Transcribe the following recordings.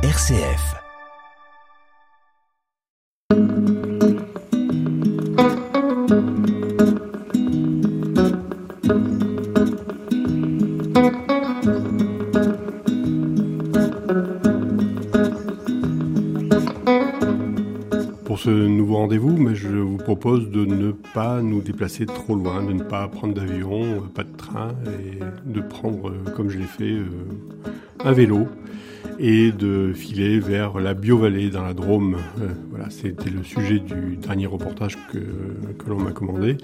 RCF. Pour ce nouveau rendez-vous, mais je vous propose de ne pas nous déplacer trop loin, de ne pas prendre d'avion, euh, pas de train, et de prendre, euh, comme je l'ai fait, euh, un vélo et de filer vers la Biovallée dans la Drôme. voilà, c'était le sujet du dernier reportage que, que l'on m'a commandé.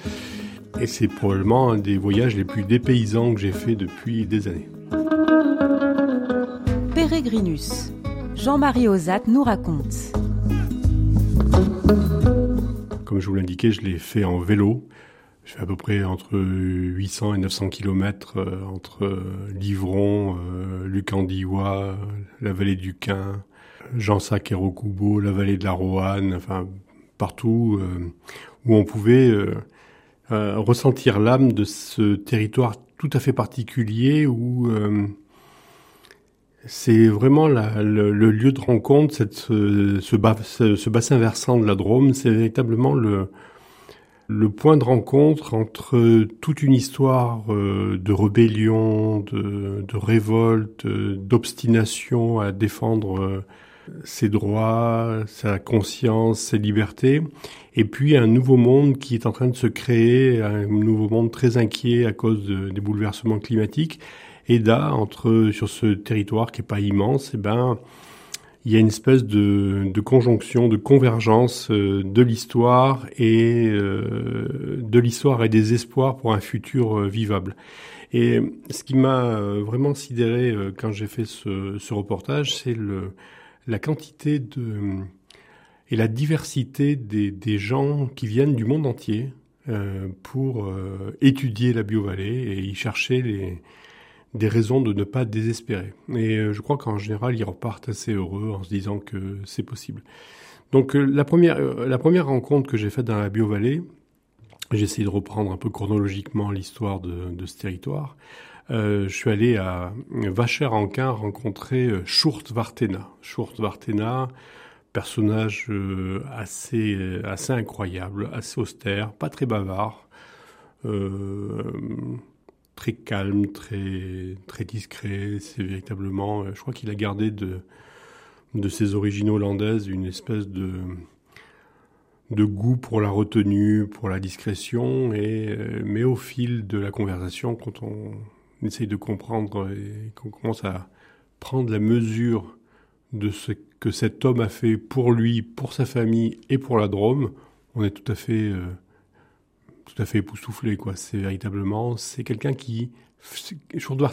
Et c'est probablement un des voyages les plus dépaysants que j'ai fait depuis des années. Pérégrinus. Jean-Marie Ozat nous raconte. Comme je vous l'indiquais, je l'ai fait en vélo. Je fais à peu près entre 800 et 900 km euh, entre euh, Livron, euh, Lucandiwa, la vallée du Quin, Jansac et Rocubo, la vallée de la Roanne, enfin partout où on pouvait ressentir l'âme de ce territoire tout à fait particulier où c'est vraiment le, lieu de rencontre, cette, ce, ce, bassin versant de la Drôme, c'est véritablement le, le point de rencontre entre toute une histoire euh, de rébellion, de, révolte, d'obstination à défendre euh, ses droits, sa conscience, ses libertés, et puis un nouveau monde qui est en train de se créer, un nouveau monde très inquiet à cause des bouleversements climatiques, et là, entre sur ce territoire qui est pas immense, eh ben il y a une espèce de, conjonction, de convergence euh, de l'histoire et euh, de l'histoire et des espoirs pour un futur euh, vivable. Et ce qui m'a vraiment sidéré quand j'ai fait ce, reportage, c'est la quantité et la diversité des, des gens qui viennent du monde entier pour étudier la biovallée et y chercher les, des raisons de ne pas désespérer. Et euh, je crois qu'en général, ils repartent assez heureux en se disant que c'est possible. Donc euh, la première, euh, la première rencontre que j'ai faite dans la Biovallée, j'ai essayé de reprendre un peu chronologiquement l'histoire de, ce territoire. Je suis allé à Vacher-en-Quin rencontrer Schurt Vartena. Schurt Vartena, personnage assez, incroyable, assez austère, pas très bavard. Très calme, très très discret. C'est véritablement, euh, je crois qu'il a gardé de de ses origines hollandaises une espèce de de goût pour la retenue, pour la discrétion, et euh, mais au fil de la conversation, quand on essaye de comprendre et qu'on commence à prendre la mesure de ce que cet homme a fait pour lui, pour sa famille et pour la Drôme, on est tout à fait euh, tout à fait époustouflé, quoi. C'est véritablement, c'est quelqu'un qui,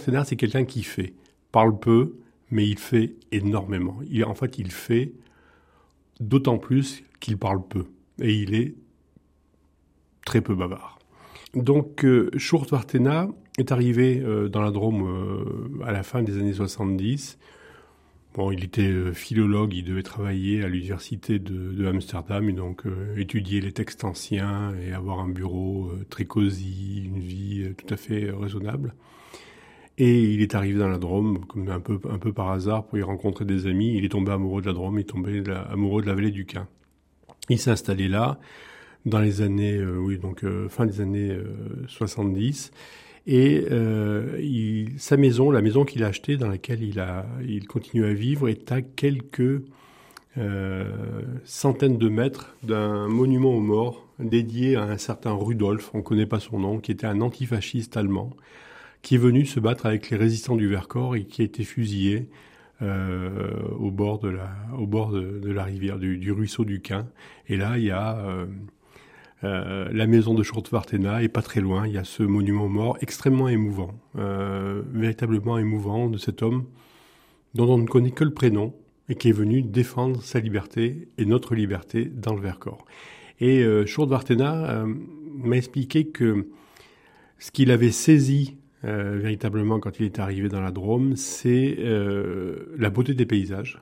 Thénard, c'est quelqu'un qui fait, parle peu, mais il fait énormément. Il, en fait, il fait d'autant plus qu'il parle peu. Et il est très peu bavard. Donc, euh, est arrivé euh, dans la Drôme euh, à la fin des années 70. Bon, il était euh, philologue, il devait travailler à l'université de, Amsterdam et donc euh, étudier les textes anciens et avoir un bureau euh, très cosy, une vie tout à fait raisonnable. Et il est arrivé dans la Drôme, comme un peu, un peu par hasard, pour y rencontrer des amis. Il est tombé amoureux de la Drôme, il est tombé amoureux de la vallée du Quin. Il s'est installé là dans les années, oui, donc fin des années 70. Et euh, sa maison, la maison qu'il a achetée, dans laquelle il, a, il continue à vivre, est à quelques euh, centaines de mètres d'un monument aux morts dédié à un certain Rudolf, on ne connaît pas son nom, qui était un antifasciste allemand, qui est venu se battre avec les résistants du Vercors et qui a été fusillé euh, au bord de la, au bord de la rivière, du, du, ruisseau du Quin. Et là, il y a euh, la maison de Schurtwartena est pas très loin. Il y a ce monument mort extrêmement émouvant, euh, véritablement émouvant de cet homme dont on ne connaît que le prénom et qui est venu défendre sa liberté et notre liberté dans le Vercors. Et euh, Schurtwartena euh, m'a expliqué que ce qu'il avait saisi euh, véritablement quand il est arrivé dans la Drôme, c'est la beauté des paysages,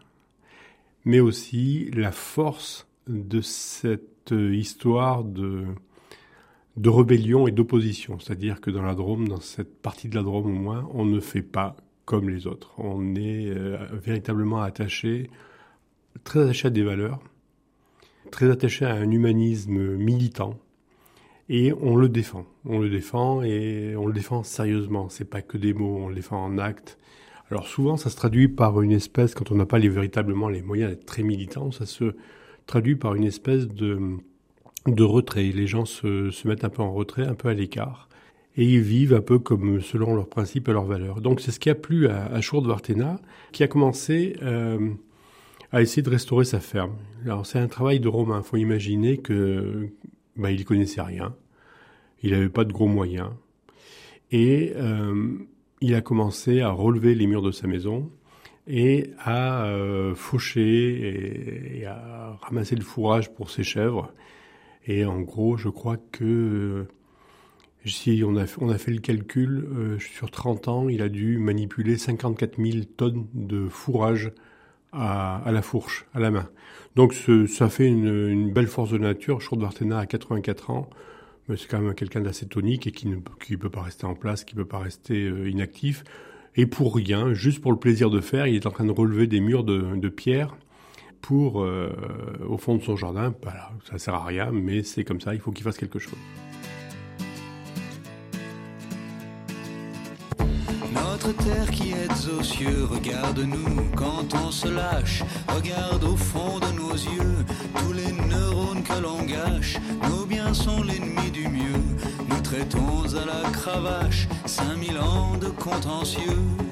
mais aussi la force de cette histoire de, de rébellion et d'opposition. C'est-à-dire que dans la Drôme, dans cette partie de la Drôme au moins, on ne fait pas comme les autres. On est euh, véritablement attaché, très attaché à des valeurs, très attaché à un humanisme militant. Et on le défend. On le défend et on le défend sérieusement. C'est pas que des mots, on le défend en actes. Alors souvent, ça se traduit par une espèce, quand on n'a pas véritablement les moyens d'être très militant, ça se traduit par une espèce de, de retrait. Les gens se, se mettent un peu en retrait, un peu à l'écart et ils vivent un peu comme selon leurs principes et leurs valeurs. Donc c'est ce qui a plu à, à Vartena, qui a commencé euh, à essayer de restaurer sa ferme. Alors c'est un travail de romain. Il faut imaginer que bah, il connaissait rien, il n'avait pas de gros moyens, et euh, il a commencé à relever les murs de sa maison et à euh, faucher et, à ramasser le fourrage pour ses chèvres. Et en gros, je crois que si on a, fait le calcul, euh, sur 30 ans, il a dû manipuler 54 000 tonnes de fourrage à, la fourche, à la main. Donc ça fait une, belle force de nature. Short Vartena a 84 ans, mais c'est quand même quelqu'un d'assez tonique et qui ne peut pas rester en place, qui ne peut pas rester euh, inactif. Et pour rien, juste pour le plaisir de faire, il est en train de relever des murs de, pierre pour, euh, au fond de son jardin. Voilà, ça sert à rien, mais c'est comme ça, il faut qu'il fasse quelque chose. Terre qui êtes aux cieux, regarde-nous quand on se lâche, regarde au fond de nos yeux, tous les neurones que l'on gâche, nos biens sont l'ennemi du mieux, nous traitons à la cravache, 5000 ans de contentieux.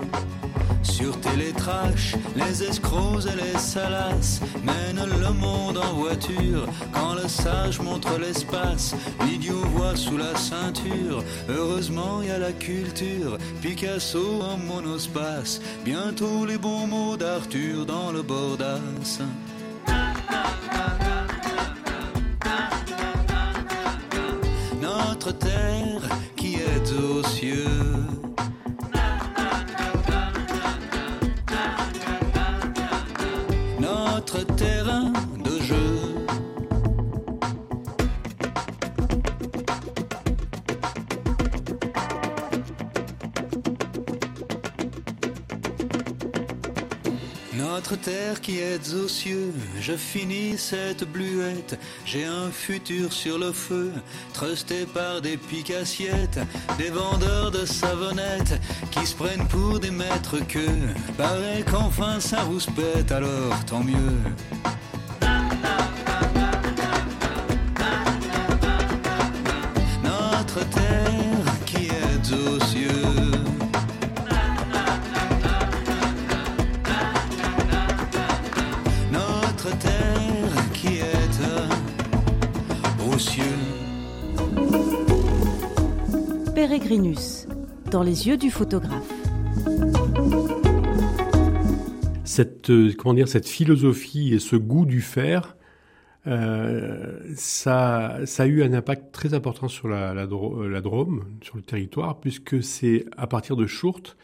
Sur télétrash, les escrocs et les salaces mènent le monde en voiture. Quand le sage montre l'espace, l'idiot voit sous la ceinture. Heureusement, il y a la culture, Picasso en monospace. Bientôt les bons mots d'Arthur dans le bordas. Notre terrain de jeu. Terre qui est aux cieux, je finis cette bluette. J'ai un futur sur le feu, trusté par des picassiettes, des vendeurs de savonnettes qui se prennent pour des maîtres que. Paraît qu'enfin ça vous pète, alors tant mieux. Dans les yeux du photographe. Cette, euh, comment dire, cette philosophie et ce goût du fer, euh, ça, ça, a eu un impact très important sur la, la, la Drôme, sur le territoire, puisque c'est à partir de Chourte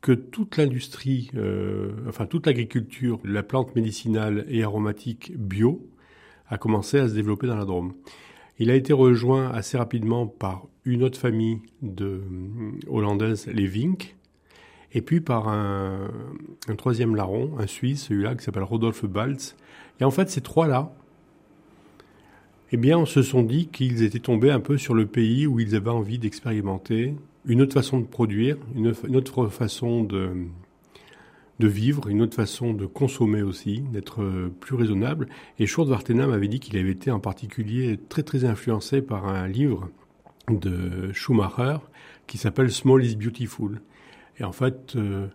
que toute l'industrie, euh, enfin toute l'agriculture, la plante médicinale et aromatique bio a commencé à se développer dans la Drôme. Il a été rejoint assez rapidement par une autre famille de euh, hollandaise, les Vink, et puis par un, troisième larron, un Suisse, celui-là, qui s'appelle Rodolphe Balz. Et en fait, ces trois-là, eh bien, on se sont dit qu'ils étaient tombés un peu sur le pays où ils avaient envie d'expérimenter une autre façon de produire, une, autre façon de, de vivre, une autre façon de consommer aussi, d'être euh, plus raisonnable. Et Short Vartena m'avait dit qu'il avait été en particulier très très influencé par un livre de Schumacher qui s'appelle Small is Beautiful. Et en fait, euh,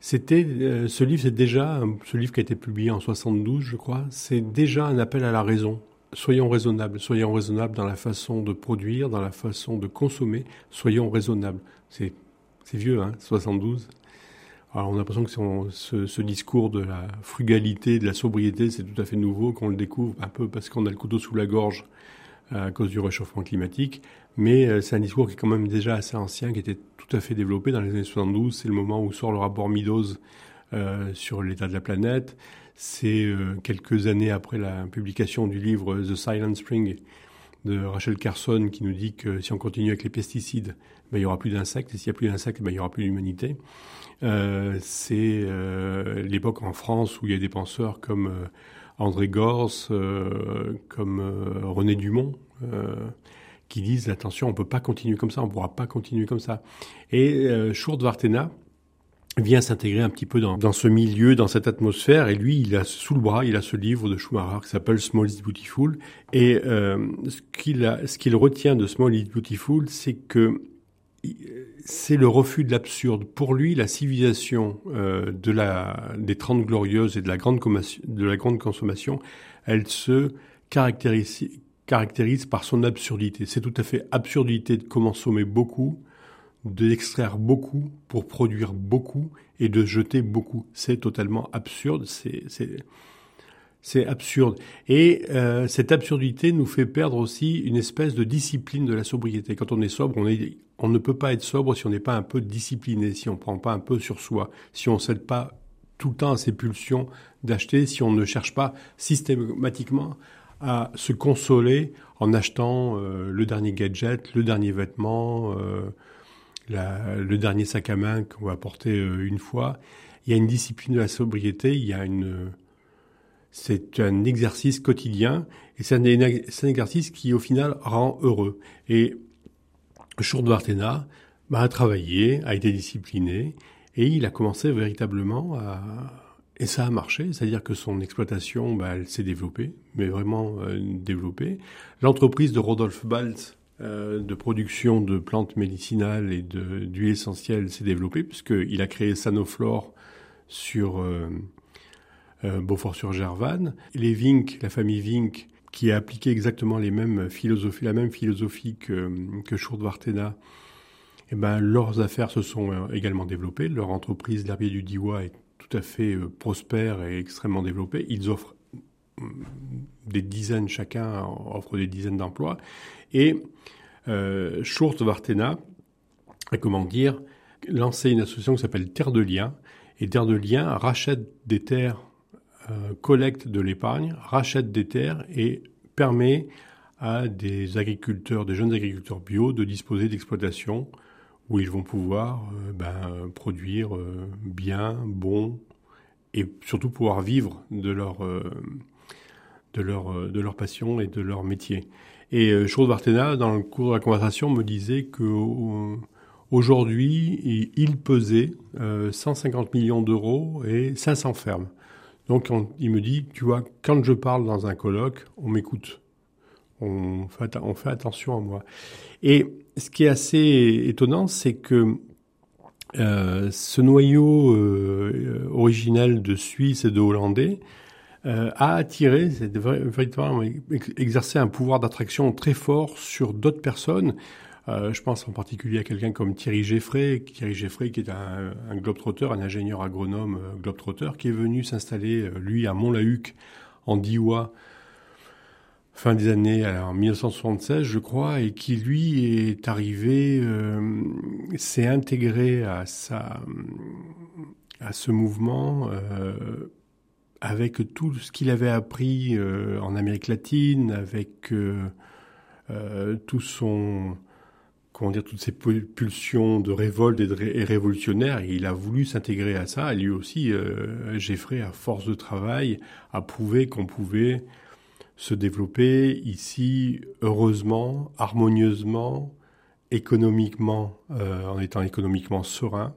c'était euh, ce livre, c'est déjà ce livre qui a été publié en 72, je crois. C'est déjà un appel à la raison. Soyons raisonnables, soyons raisonnables dans la façon de produire, dans la façon de consommer. Soyons raisonnables. C'est vieux, hein, 72. On a l'impression que ce, discours de la frugalité, de la sobriété, c'est tout à fait nouveau, qu'on le découvre un peu parce qu'on a le couteau sous la gorge euh, à cause du réchauffement climatique. Mais euh, c'est un discours qui est quand même déjà assez ancien, qui était tout à fait développé dans les années 72. C'est le moment où sort le rapport Meadows euh, sur l'état de la planète. C'est quelques années après la publication du livre The Silent Spring de Rachel Carson qui nous dit que si on continue avec les pesticides, ben, il y aura plus d'insectes, et s'il n'y a plus d'insectes, ben, il y aura plus d'humanité. Euh, c'est euh, l'époque en France où il y a des penseurs comme euh, André Gors, euh, comme René Dumont, qui disent attention, on peut pas continuer comme ça, on pourra pas continuer comme ça. Et euh, Vartena vient s'intégrer un petit peu dans, dans, ce milieu, dans cette atmosphère, et lui, il a sous le bras, il a ce livre de Schumacher qui s'appelle Small is Beautiful, et euh, ce qu'il qu'il retient de Small is Beautiful, c'est que c'est le refus de l'absurde. Pour lui, la civilisation euh, de la, des Trente Glorieuses et de la grande, de la grande consommation, elle se caractérise, caractérise par son absurdité. C'est tout à fait absurdité de consommer beaucoup, d'extraire beaucoup pour produire beaucoup et de jeter beaucoup. C'est totalement absurde. C'est c'est absurde. Et euh, cette absurdité nous fait perdre aussi une espèce de discipline de la sobriété. Quand on est sobre, on, est, on ne peut pas être sobre si on n'est pas un peu discipliné, si on ne prend pas un peu sur soi, si on ne cède pas tout le temps à ses pulsions d'acheter, si on ne cherche pas systématiquement à se consoler en achetant euh, le dernier gadget, le dernier vêtement, euh, le dernier sac à main qu'on va porter euh, une fois. Il y a une discipline de la sobriété, il y a une c'est un exercice quotidien et c'est un, exercice qui au final rend heureux. Et Vartena bah, a travaillé, a été discipliné et il a commencé véritablement à, et ça a marché, c'est-à-dire que son exploitation, bah, elle s'est développée, mais vraiment euh, développée. L'entreprise de Rodolphe Baltz euh, de production de plantes médicinales et d'huile essentielle s'est développée, puisqu'il a créé Sanoflore sur euh Beaufort-sur-Gervanne. Les Vink, la famille Vink, qui a appliqué exactement les mêmes philosophies, la même philosophie que, que Schurd-Vartena, eh ben, leurs affaires se sont également développées. Leur entreprise, l'herbier du Diwa, est tout à fait euh, prospères et extrêmement développés. Ils offrent mm, des dizaines chacun, offre des dizaines d'emplois. Et euh, Vartena a, comment dire, lancé une association qui s'appelle Terre de Liens. Et Terre de Liens rachète des terres, euh, collecte de l'épargne, rachète des terres et permet à des agriculteurs, des jeunes agriculteurs bio, de disposer d'exploitations où ils vont pouvoir euh, ben, produire euh, bien, bon, et surtout pouvoir vivre de leur, euh, de leur, de leur passion et de leur métier. Et Chose Vartena, dans le cours de la conversation, me disait que aujourd'hui, il pesait 150 millions d'euros et 500 fermes. Donc il me dit, tu vois, quand je parle dans un colloque, on m'écoute. On fait, on fait attention à moi. Et ce qui est assez étonnant, c'est que euh, ce noyau euh, originel de Suisse et de Hollandais euh, a attiré, c'est véritablement exercé un pouvoir d'attraction très fort sur d'autres personnes. Euh, je pense en particulier à quelqu'un comme Thierry Geffray, Thierry qui est un, un un ingénieur agronome euh, globetrotter, qui est venu s'installer, euh, lui, à Mont-la-Huc, en Diois, fin des années en 1976, je crois, et qui lui est arrivé, s'est intégré à sa, à ce mouvement avec tout ce qu'il avait appris en Amérique latine, avec tout son comment dire toutes ces pulsions de révolte et, de révolutionnaire. il a voulu s'intégrer à ça. Lui aussi, euh, Geoffrey, à force de travail, a prouvé qu'on pouvait se développer ici heureusement, harmonieusement, économiquement, euh, en étant économiquement serein,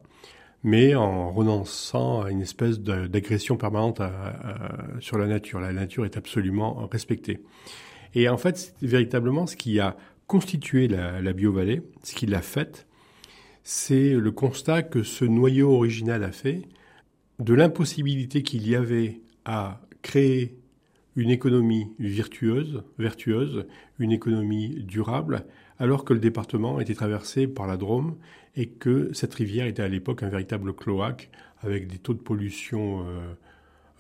mais en renonçant à une espèce d'agression permanente à, à, sur la nature. La nature est absolument respectée. Et en fait, c'est véritablement ce qui a constitué la, la bio-vallée, ce qui l'a faite, c'est le constat que ce noyau original a fait de l'impossibilité qu'il y avait à créer une économie virtueuse, vertueuse, une économie durable, alors que le département était traversé par la Drôme et que cette rivière était à l'époque un véritable cloaque avec des taux de pollution euh,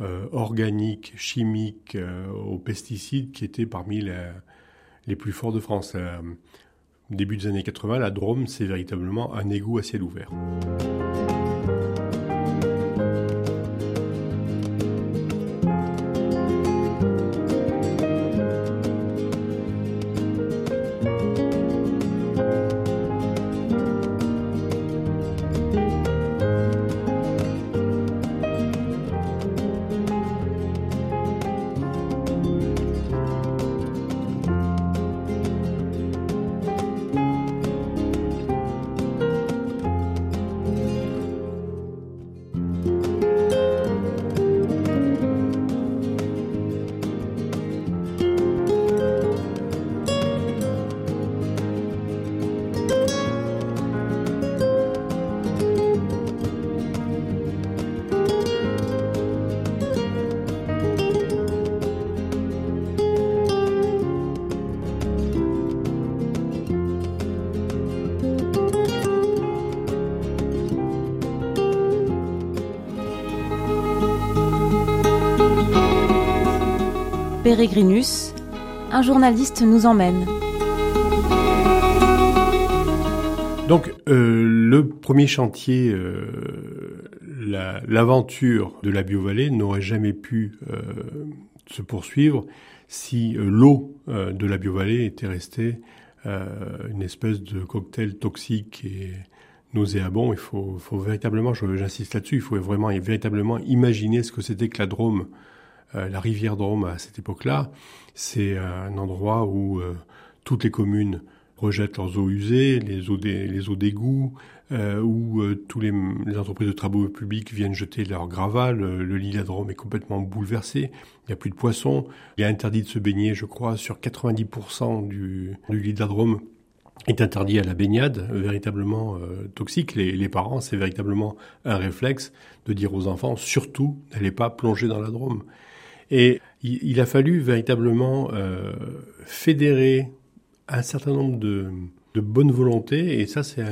euh, organiques, chimiques, euh, aux pesticides qui étaient parmi les, les plus forts de France. Euh, début des années 80, la Drôme, c'est véritablement un égout à ciel ouvert. Peregrinus, un journaliste nous emmène. Donc euh, le premier chantier, euh, l'aventure de la biovallée n'aurait jamais pu euh, se poursuivre si l'eau de la biovallée était restée une espèce de cocktail toxique et nauséabond. Il faut, faut véritablement, j'insiste là-dessus, il faut vraiment véritablement imaginer ce que c'était que la Drôme, la rivière Drôme à cette époque-là. C'est un endroit où toutes les communes rejettent leurs eaux usées, les eaux des, d'égout, euh, où euh, tous les, entreprises de travaux publics viennent jeter leur gravat. Le, le Drôme est complètement bouleversé. Il n'y a plus de poissons. Il est interdit de se baigner, je crois, sur 90% du, du Drôme est interdit à la baignade, véritablement euh, toxique. Les, les parents, c'est véritablement un réflexe de dire aux enfants, surtout, n'allez pas plonger dans la Drôme. Et il, a fallu véritablement euh, fédérer un certain nombre de, de bonne volonté, et ça c'est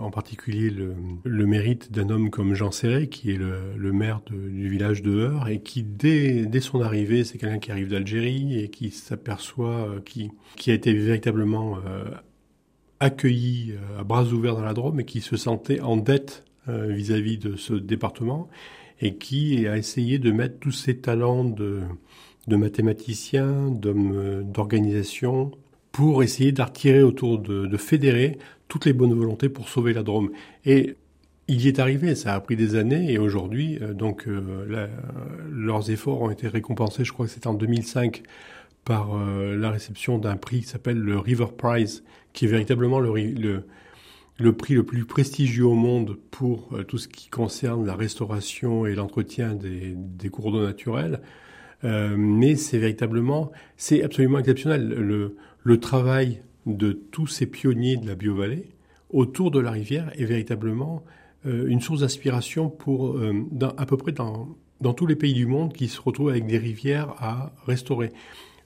en particulier le, mérite d'un homme comme Jean Serré, qui est le, maire du village de Heur, et qui dès, son arrivée, c'est quelqu'un qui arrive d'Algérie et qui s'aperçoit, euh, qui, a été véritablement euh, accueilli à bras ouverts dans la Drôme et qui se sentait en dette vis-à-vis -vis de ce département et qui a essayé de mettre tous ses talents de, de mathématicien, d'homme d'organisation, pour essayer d'attirer autour de, de fédérer toutes les bonnes volontés pour sauver la Drôme. Et il y est arrivé, ça a pris des années et aujourd'hui, euh, donc euh, leurs efforts ont été récompensés. Je crois que c'était en 2005 par euh, la réception d'un prix qui s'appelle le River Prize, qui est véritablement le, le, le, prix le plus prestigieux au monde pour tout ce qui concerne la restauration et l'entretien des, cours d'eau naturels. mais c'est véritablement, c'est absolument exceptionnel. Le, travail de tous ces pionniers de la biovallée autour de la rivière est véritablement euh, une source d'inspiration pour euh, à peu près dans, tous les pays du monde qui se retrouvent avec des rivières à restaurer.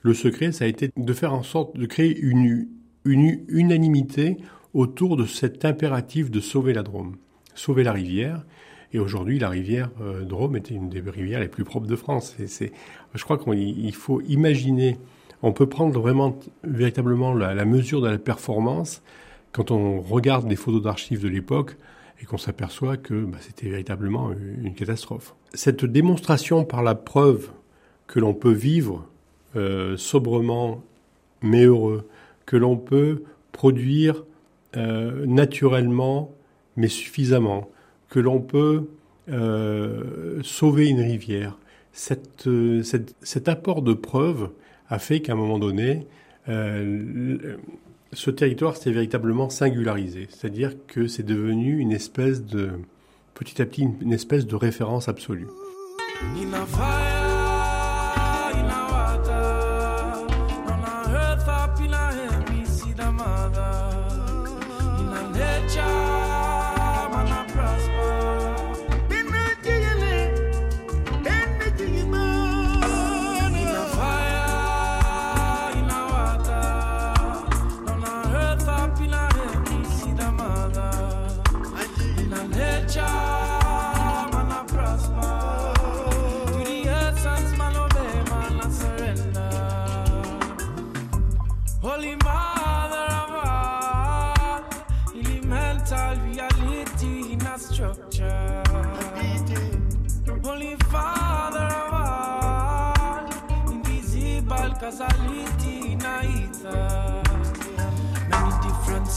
Le secret, ça a été de faire en sorte de créer une unanimité autour de cet impératif de sauver la Drôme, sauver la rivière. Et aujourd'hui, la rivière euh, Drôme était une des rivières les plus propres de France. Et c'est, je crois qu'il faut imaginer on peut prendre vraiment véritablement la, mesure de la performance quand on regarde les photos d'archives de l'époque et qu'on s'aperçoit que bah, c'était véritablement une catastrophe. Cette démonstration par la preuve que l'on peut vivre euh, sobrement mais heureux, que l'on peut produire euh, naturellement mais suffisamment, que l'on peut euh, sauver une rivière, cette, cet apport de preuve a fait qu'à un moment donné, euh, ce territoire s'est véritablement singularisé. C'est-à-dire que c'est devenu une espèce de, petit à petit, une espèce de référence absolue.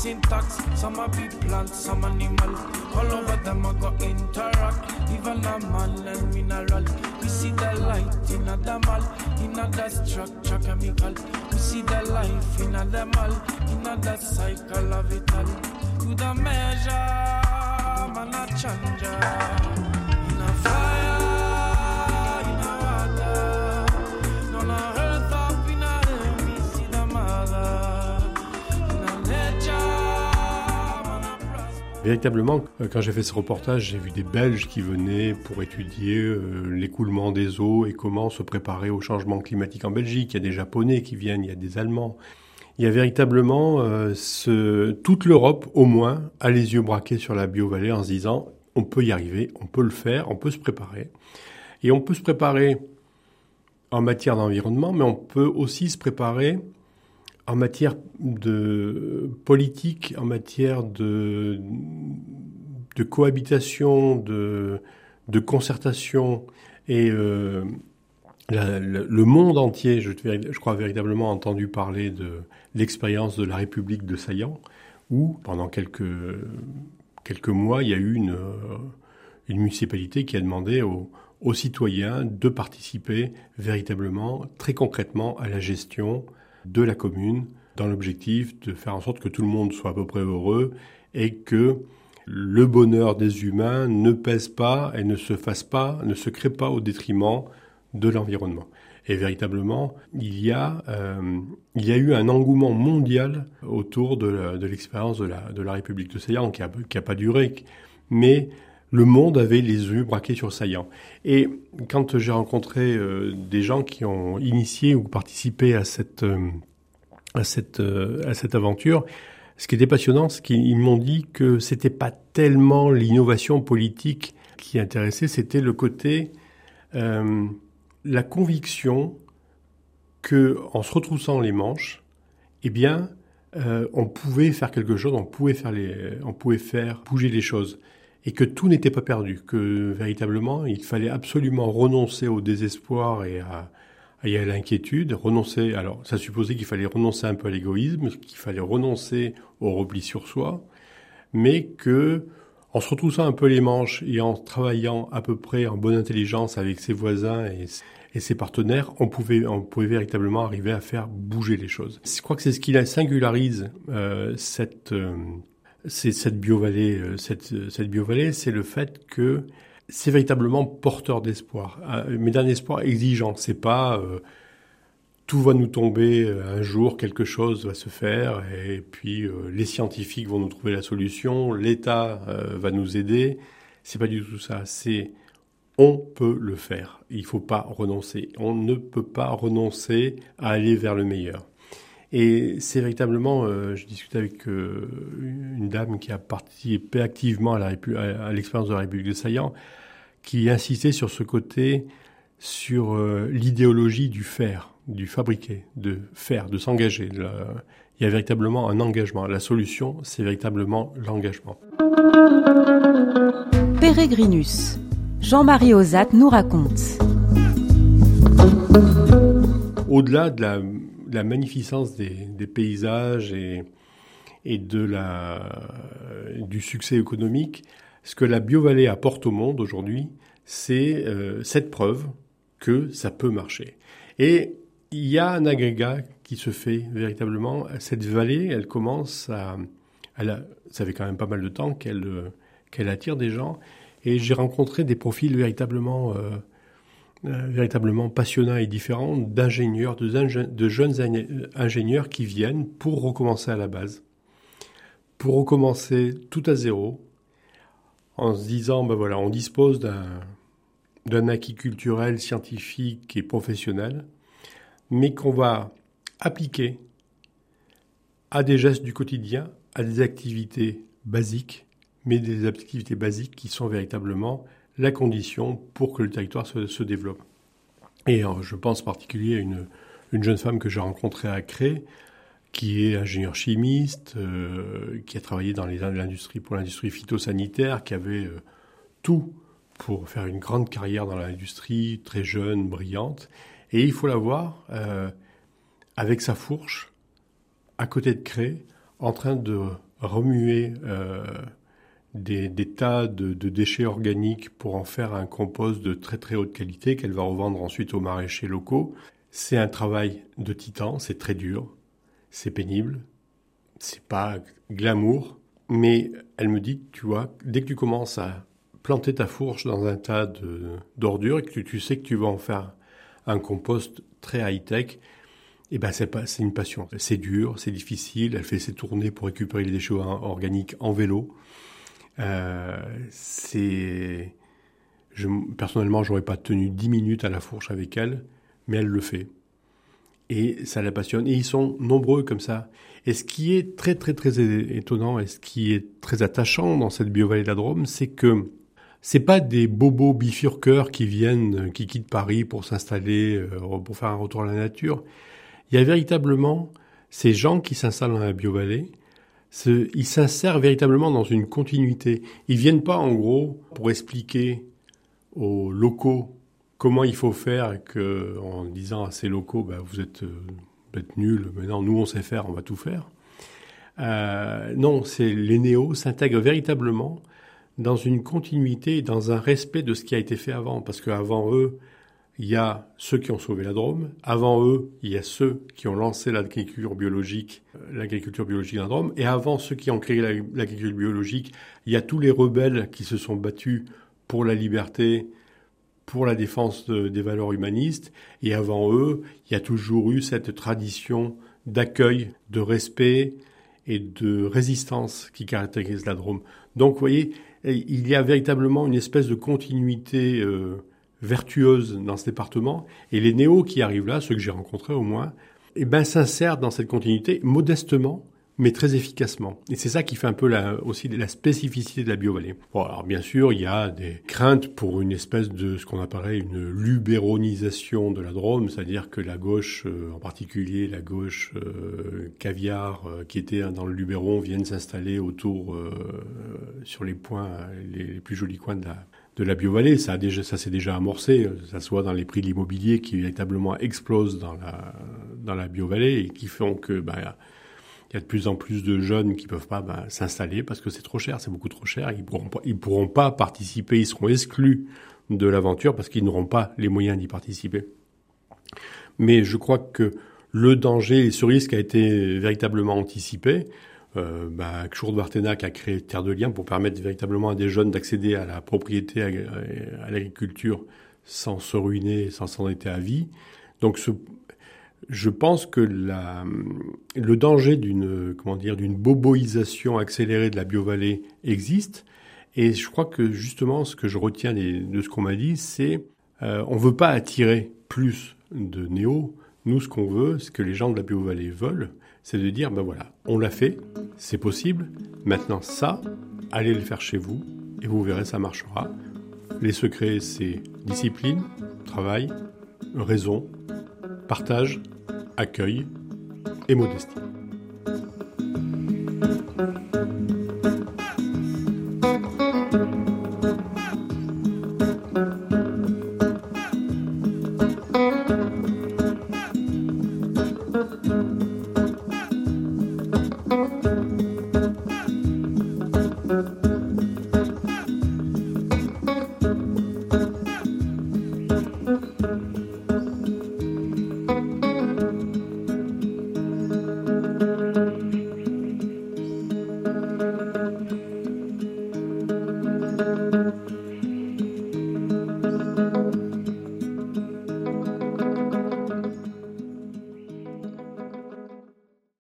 Syntax, some are be plants, some animal. All over them I go interact, even a man and mineral. We see the light in a damal, in a the structure chemical. We see the life in a demal, in a the cycle of it all. To the measure, man a change. Véritablement, euh, quand j'ai fait ce reportage, j'ai vu des Belges qui venaient pour étudier euh, l'écoulement des eaux et comment se préparer au changement climatique en Belgique. Il y a des Japonais qui viennent, il y a des Allemands. Il y a véritablement euh, toute l'Europe, au moins, a les yeux braqués sur la biovallée en se disant on peut y arriver, on peut le faire, on peut se préparer. Et on peut se préparer en matière d'environnement, mais on peut aussi se préparer en matière de politique, en matière de, cohabitation, de, concertation et euh, le monde entier, je, je, crois véritablement entendu parler de l'expérience de la République de Saillant, où pendant quelques, quelques mois, il y a eu une, une municipalité qui a demandé aux citoyens de participer véritablement, très concrètement, à la gestion de la commune, dans l'objectif de faire en sorte que tout le monde soit à peu près heureux et que le bonheur des humains ne pèse pas et ne se fasse pas, ne se crée pas au détriment de l'environnement. Et véritablement, il y a, euh, il y a eu un engouement mondial autour de l'expérience de, la, République de Saillant qui n'a pas duré, mais le monde avait les yeux braqués sur Saillant. Et quand j'ai rencontré euh, des gens qui ont initié ou participé à cette, euh, à cette, à cette aventure, ce qui était passionnant, c'est qu'ils m'ont dit que c'était pas tellement l'innovation politique qui intéressait, c'était le côté, euh, la conviction que en se retroussant les manches, eh bien, euh, on pouvait faire quelque chose, on pouvait faire les, on pouvait faire bouger les choses, et que tout n'était pas perdu, que véritablement, il fallait absolument renoncer au désespoir et à, y a l'inquiétude, renoncer. Alors, ça supposait qu'il fallait renoncer un peu à l'égoïsme, qu'il fallait renoncer au repli sur soi, mais que, en se retroussant un peu les manches et en travaillant à peu près en bonne intelligence avec ses voisins et, ses partenaires, on pouvait, on pouvait véritablement arriver à faire bouger les choses. Je crois que c'est ce qui singularise euh, cette, euh, cette biovallée, euh, cette, cette biovallée, c'est le fait que c'est véritablement porteur d'espoir, euh, mais d'un espoir exigeant. C'est pas euh, tout va nous tomber euh, un jour, quelque chose va se faire, et puis les scientifiques vont nous trouver la solution, l'État va nous aider. C'est pas du tout ça. C'est on peut le faire. Il faut pas renoncer. On ne peut pas renoncer à aller vers le meilleur. Et c'est véritablement, je discutais avec une dame qui a participé activement à l'expérience de la République de Saillant qui insistait sur ce côté, sur euh, l'idéologie du faire, du fabriquer, de faire, de s'engager. Il y a véritablement un engagement. La solution, c'est véritablement l'engagement. Pérégrinus. Jean-Marie Ozat nous raconte. Au-delà de la, magnificence des, paysages et, et de la, du succès économique, ce que la biovallée apporte au monde aujourd'hui, c'est euh, cette preuve que ça peut marcher. Et il y a un agrégat qui se fait véritablement. Cette vallée, elle commence à... Elle ça fait quand même pas mal de temps qu'elle euh, qu'elle attire des gens. Et j'ai rencontré des profils véritablement, euh, véritablement passionnants et différents d'ingénieurs, de, de jeunes ingénieurs qui viennent pour recommencer à la base, pour recommencer tout à zéro, en se disant, ben voilà, on dispose d'un acquis culturel, scientifique et professionnel, mais qu'on va appliquer à des gestes du quotidien, à des activités basiques, mais des activités basiques qui sont véritablement la condition pour que le territoire se, développe. Et je pense en particulier à une, une jeune femme que j'ai rencontrée à Cré, qui est ingénieur chimiste, euh, qui a travaillé dans l'industrie pour l'industrie phytosanitaire, qui avait euh, tout pour faire une grande carrière dans l'industrie, très jeune, brillante. Et il faut la voir euh, avec sa fourche, à côté de Cré, en train de remuer des, tas de, déchets organiques pour en faire un compost de très très haute qualité qu'elle va revendre ensuite aux maraîchers locaux. C'est un travail de titan, c'est très dur c'est pénible, c'est pas glamour, mais elle me dit, tu vois, dès que tu commences à planter ta fourche dans un tas d'ordures et que tu, sais que tu vas en faire un compost très high-tech, eh ben pas c'est une passion. C'est dur, c'est difficile. Elle fait ses tournées pour récupérer les déchets organiques en vélo. Euh, c'est je, personnellement, j'aurais pas tenu dix minutes à la fourche avec elle, mais elle le fait et ça la passionne. Et ils sont nombreux comme ça. Et ce qui est très très très étonnant et ce qui est très attachant dans cette biovallée de la Drôme, c'est que c'est pas des bobos bifurqueurs qui viennent, qui quittent Paris pour s'installer, euh, pour faire un retour à la nature. Il y a véritablement ces gens qui s'installent dans la biovallée, ils s'insèrent véritablement dans une continuité. Ils viennent pas en gros pour expliquer aux locaux comment il faut faire en disant à ces locaux, bah, vous êtes, euh, nuls, maintenant nous on sait faire, on va tout faire. Euh, non, c'est les néos s'intègrent véritablement dans une continuité dans un respect de ce qui a été fait avant, parce qu'avant eux, il y a ceux qui ont sauvé la Drôme. Avant eux, il y a ceux qui ont lancé l'agriculture biologique, euh, l'agriculture biologique la Drôme. Et avant ceux qui ont créé l'agriculture biologique, il y a tous les rebelles qui se sont battus pour la liberté, pour la défense des valeurs humanistes. Et avant eux, il y a toujours eu cette tradition d'accueil, de respect et de résistance qui caractérise la Drôme. Donc, vous voyez, il y a véritablement une espèce de continuité euh, vertueuse dans ce département. Et les néos qui arrivent là, ceux que j'ai rencontrés au moins, eh ben, s'insèrent dans cette continuité modestement, mais très efficacement. Et c'est ça qui fait un peu la, aussi la spécificité de la biovallée. Bon, alors bien sûr, il y a des craintes pour une espèce de ce qu'on appellerait une lubéronisation de la Drôme, c'est-à-dire que la gauche, euh, en particulier la gauche euh, caviar euh, qui était dans le Luberon, vienne s'installer autour sur les points, les, les, plus jolis coins de la, de la biovallée. Ça ça s'est déjà amorcé, ça soit dans les prix de l'immobilier qui véritablement explosent dans la dans la biovallée et qui font que bah, il y a de plus en plus de jeunes qui peuvent pas bah, s'installer parce que c'est trop cher, c'est beaucoup trop cher. Ils pourront ils pourront pas participer, ils seront exclus de l'aventure parce qu'ils n'auront pas les moyens d'y participer. Mais je crois que le danger et ce risque a été véritablement anticipé. Euh, bah, a créé Terre de Liens pour permettre véritablement à des jeunes d'accéder à la propriété, à, l'agriculture sans se ruiner, sans s'endetter à vie. Donc ce, je pense que la, le danger d'une comment dire d'une boboisation accélérée de la biovallée existe. Et je crois que justement ce que je retiens de ce qu'on m'a dit c'est euh, on veut pas attirer plus de néo. Nous ce qu'on veut ce que les gens de la biovallée veulent c'est de dire ben voilà on l'a fait c'est possible maintenant ça allez le faire chez vous et vous verrez ça marchera les secrets c'est discipline travail raison partage, accueil et modestie.